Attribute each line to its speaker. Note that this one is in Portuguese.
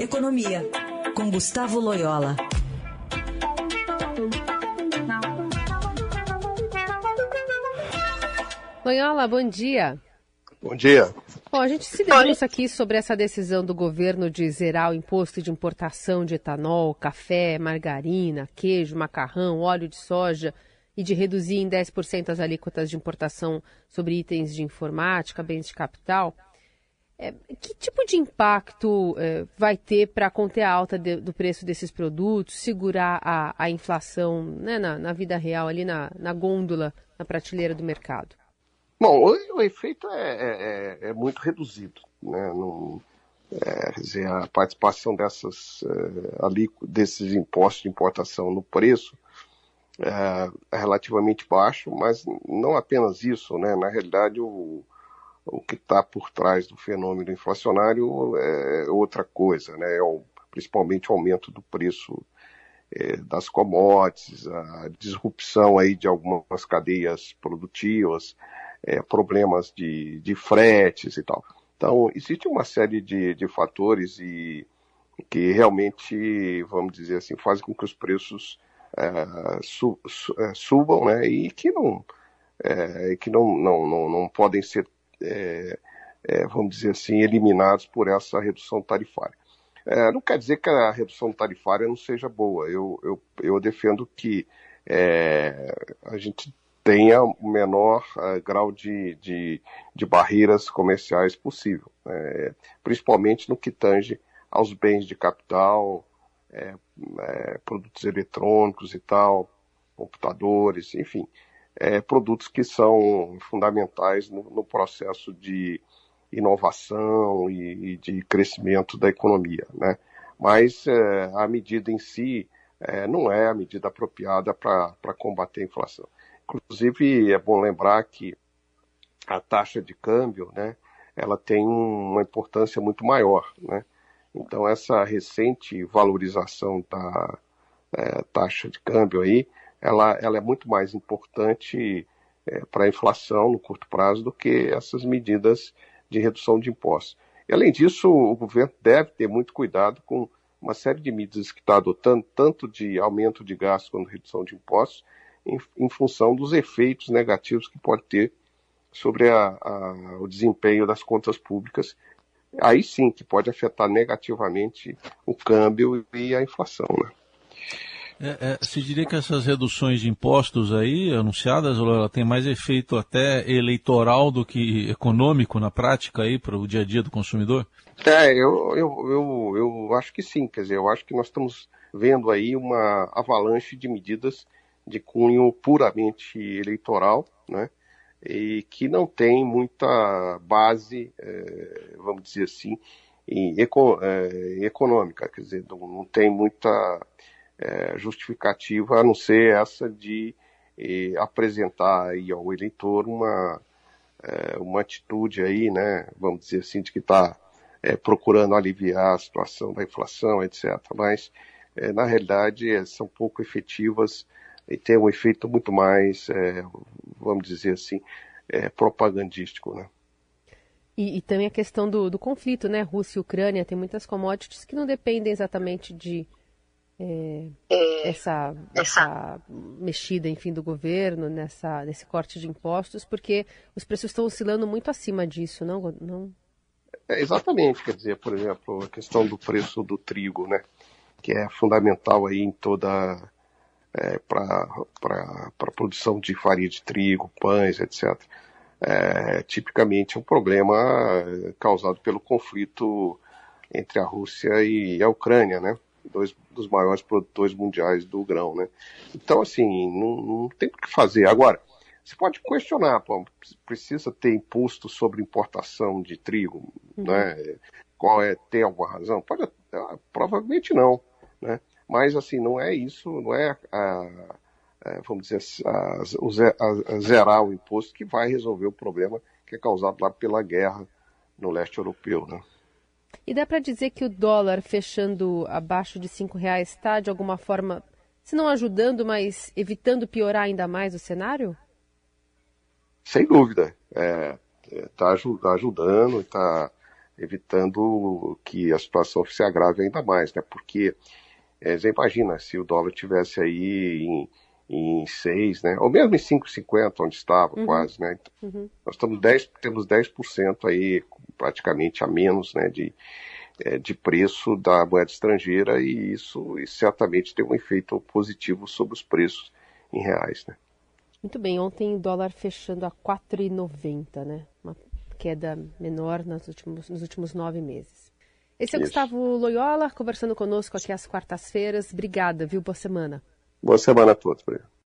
Speaker 1: Economia, com Gustavo Loyola.
Speaker 2: Loyola, bom dia.
Speaker 3: Bom dia.
Speaker 2: Bom, a gente se debruça aqui sobre essa decisão do governo de zerar o imposto de importação de etanol, café, margarina, queijo, macarrão, óleo de soja e de reduzir em 10% as alíquotas de importação sobre itens de informática, bens de capital. É, que tipo de impacto é, vai ter para conter a alta de, do preço desses produtos, segurar a, a inflação né, na, na, vida real, ali na, na, gôndola, na prateleira do mercado?
Speaker 3: Bom, o, o efeito é, é, é, é, muito reduzido. Né? É, dizer, a participação dessas, ali, desses impostos de importação no preço é, relativamente baixo, mas não apenas isso, né? Na realidade, o, o que está por trás do fenômeno inflacionário é outra coisa, né? É o, principalmente o aumento do preço é, das commodities, a disrupção aí de algumas cadeias produtivas, é, problemas de, de fretes e tal. Então, existe uma série de, de fatores e que realmente, vamos dizer assim, fazem com que os preços é, su, su, é, subam, né, e que não, é, que não, não, não, não podem ser, é, é, vamos dizer assim, eliminados por essa redução tarifária. É, não quer dizer que a redução tarifária não seja boa. Eu, eu, eu defendo que a gente tenha o menor uh, grau de, de, de, barreiras comerciais possível, né, principalmente no que tange aos bens de capital, é, é, produtos eletrônicos e tal, computadores, enfim, é, produtos que são fundamentais no, no processo de inovação e, e, de crescimento da economia, né? Mas é, a medida em si é, não é a medida apropriada para combater a inflação. Inclusive, é bom lembrar que a taxa de câmbio, né, ela tem uma importância muito maior, né? Então, essa recente valorização da é, taxa de câmbio aí, ela, ela é muito mais importante é, para a inflação no curto prazo do que essas medidas de redução de impostos. E, além disso, o governo deve ter muito cuidado com uma série de medidas que está adotando, tanto de aumento de gastos quanto redução de impostos, em, em função dos efeitos negativos que pode ter sobre a, a, o desempenho das contas públicas aí sim que pode afetar negativamente o câmbio e a inflação. Né?
Speaker 4: É, é, se diria que essas reduções de impostos aí anunciadas, ela tem mais efeito até eleitoral do que econômico na prática aí para o dia a dia do consumidor?
Speaker 3: É, eu, eu, eu, eu acho que sim, quer dizer, eu acho que nós estamos vendo aí uma avalanche de medidas de cunho puramente eleitoral, né? e que não tem muita base, é, vamos dizer assim, em, é, econômica, quer dizer, não, não tem muita é, justificativa a não ser essa de é, apresentar aí ao eleitor uma, é, uma atitude aí, né, vamos dizer assim, de que está é, procurando aliviar a situação da inflação, etc. Mas, na realidade, são pouco efetivas e tem um efeito muito mais, é, vamos dizer assim, é, propagandístico, né?
Speaker 2: E, e, também a questão do, do, conflito, né? Rússia e Ucrânia, tem muitas commodities que não dependem exatamente de é, é, essa, essa, mexida, enfim, do governo, nessa, nesse corte de impostos, porque os preços estão oscilando muito acima disso, não? não...
Speaker 3: É, exatamente, quer dizer, por exemplo, a questão do preço do trigo, né? Que é fundamental aí em toda é, para a produção de farinha de trigo, pães, etc. É, tipicamente é um problema causado pelo conflito entre a Rússia e a Ucrânia, né? Dois dos maiores produtores mundiais do grão, né? Então, assim, não, não tem o que fazer. Agora, você pode questionar, pô, precisa ter imposto sobre importação de trigo, uhum. né? Qual é, tem alguma razão? Pode, provavelmente não, né? Mas, assim, não é isso, não é, a, a, vamos dizer, a, a, zerar o imposto que vai resolver o problema que é causado lá pela guerra no leste europeu, né?
Speaker 2: E dá para dizer que o dólar fechando abaixo de cinco reais está, de alguma forma, se não ajudando, mas evitando piorar ainda mais o cenário?
Speaker 3: Sem dúvida. Está é, é tá ajudando, está evitando que a situação se agrave ainda mais, né? Porque é, você imagina se o dólar tivesse aí em, em 6, né? Ou mesmo em 5,50, onde estava uhum. quase, né? Então, uhum. Nós estamos 10, temos 10% aí praticamente a menos, né? De, é, de preço da moeda estrangeira e isso, isso certamente tem um efeito positivo sobre os preços em reais, né?
Speaker 2: Muito bem, ontem o dólar fechando a 4,90, né? Uma queda menor nos últimos, nos últimos nove meses. Esse é o Isso. Gustavo Loyola, conversando conosco aqui às quartas-feiras. Obrigada, viu? Boa semana.
Speaker 3: Boa semana a todos, obrigado.